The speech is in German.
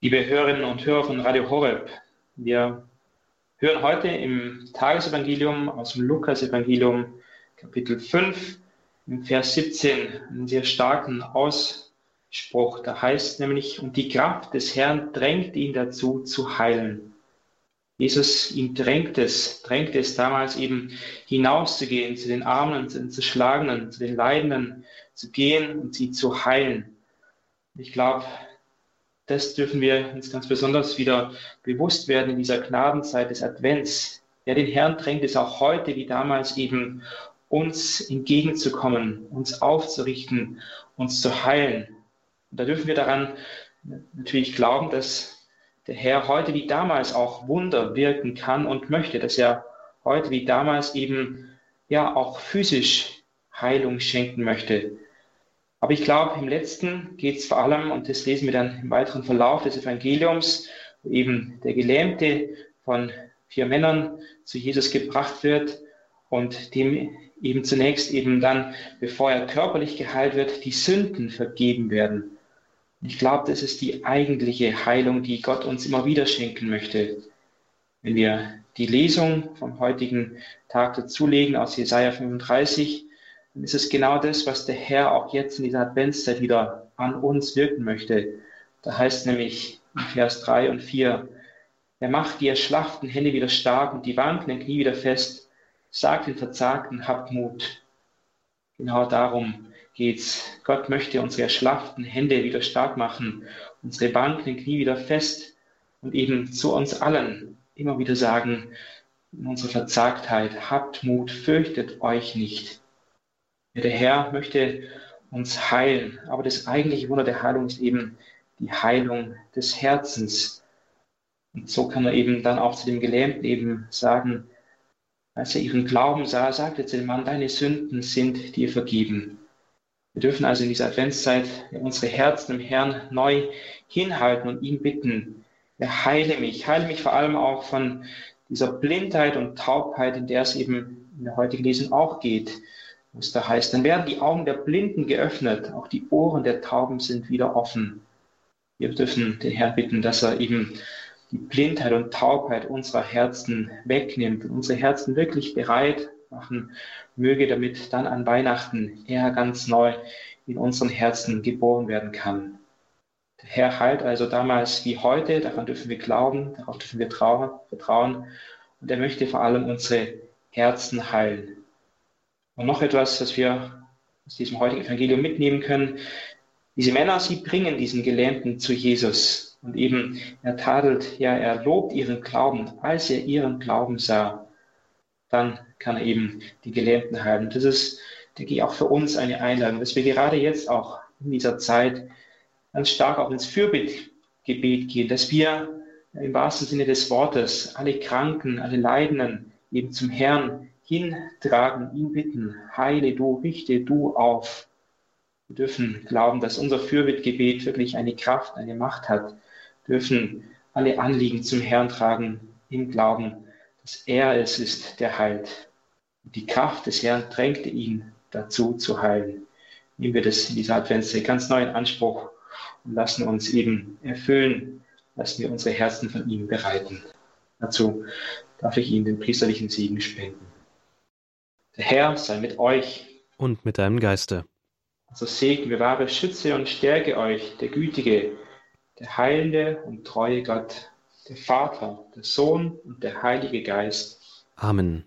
Liebe Hörerinnen und Hörer von Radio Horeb, wir hören heute im Tagesevangelium aus dem Lukas-Evangelium, Kapitel 5, im Vers 17, einen sehr starken Ausspruch. Da heißt nämlich, und die Kraft des Herrn drängt ihn dazu, zu heilen. Jesus, ihn drängt es, drängt es damals eben hinauszugehen, zu den Armen, zu den Zerschlagenen, zu den Leidenden zu gehen und sie zu heilen. Ich glaube, das dürfen wir uns ganz besonders wieder bewusst werden in dieser Gnadenzeit des Advents. Ja, den Herrn drängt es auch heute wie damals eben, uns entgegenzukommen, uns aufzurichten, uns zu heilen. Und da dürfen wir daran natürlich glauben, dass der Herr heute wie damals auch Wunder wirken kann und möchte, dass er heute wie damals eben ja auch physisch Heilung schenken möchte. Aber ich glaube, im letzten geht es vor allem, und das lesen wir dann im weiteren Verlauf des Evangeliums, wo eben der Gelähmte von vier Männern zu Jesus gebracht wird und dem eben zunächst eben dann, bevor er körperlich geheilt wird, die Sünden vergeben werden. Ich glaube, das ist die eigentliche Heilung, die Gott uns immer wieder schenken möchte. Wenn wir die Lesung vom heutigen Tag dazulegen aus Jesaja 35, dann ist es genau das, was der Herr auch jetzt in dieser Adventszeit wieder an uns wirken möchte. Da heißt nämlich in Vers 3 und 4, er macht die erschlafften Hände wieder stark und die wankenden Knie wieder fest. Sagt den Verzagten, habt Mut. Genau darum geht's. Gott möchte unsere erschlafften Hände wieder stark machen, unsere wankenden Knie wieder fest und eben zu uns allen immer wieder sagen, in unserer Verzagtheit, habt Mut, fürchtet euch nicht. Der Herr möchte uns heilen, aber das eigentliche Wunder der Heilung ist eben die Heilung des Herzens. Und so kann er eben dann auch zu dem Gelähmten eben sagen, als er ihren Glauben sah, sagte zu dem Mann, deine Sünden sind dir vergeben. Wir dürfen also in dieser Adventszeit unsere Herzen im Herrn neu hinhalten und ihn bitten, er heile mich, heile mich vor allem auch von dieser Blindheit und Taubheit, in der es eben in der heutigen Lesung auch geht wo es da heißt, dann werden die Augen der Blinden geöffnet, auch die Ohren der Tauben sind wieder offen. Wir dürfen den Herrn bitten, dass er eben die Blindheit und Taubheit unserer Herzen wegnimmt und unsere Herzen wirklich bereit machen möge, damit dann an Weihnachten er ganz neu in unseren Herzen geboren werden kann. Der Herr heilt also damals wie heute, daran dürfen wir glauben, darauf dürfen wir vertrauen und er möchte vor allem unsere Herzen heilen. Und noch etwas, das wir aus diesem heutigen Evangelium mitnehmen können. Diese Männer, sie bringen diesen Gelähmten zu Jesus. Und eben, er tadelt, ja, er lobt ihren Glauben. Als er ihren Glauben sah, dann kann er eben die Gelähmten heilen. Das ist, denke ich, auch für uns eine Einladung, dass wir gerade jetzt auch in dieser Zeit ganz stark auch ins Fürbittgebet gehen, dass wir im wahrsten Sinne des Wortes alle Kranken, alle Leidenden eben zum Herrn hintragen, ihn bitten, heile du, richte du auf. Wir dürfen glauben, dass unser Fürbittgebet wirklich eine Kraft, eine Macht hat, wir dürfen alle Anliegen zum Herrn tragen, im Glauben, dass er es ist, der heilt. Und die Kraft des Herrn drängte ihn dazu zu heilen. Nehmen wir das in dieser Adventszeit ganz neu in Anspruch und lassen uns eben erfüllen, lassen wir unsere Herzen von ihm bereiten. Dazu darf ich Ihnen den priesterlichen Segen spenden. Der Herr sei mit euch. Und mit deinem Geiste. So Segen, bewahre, schütze und stärke euch, der gütige, der heilende und treue Gott, der Vater, der Sohn und der Heilige Geist. Amen.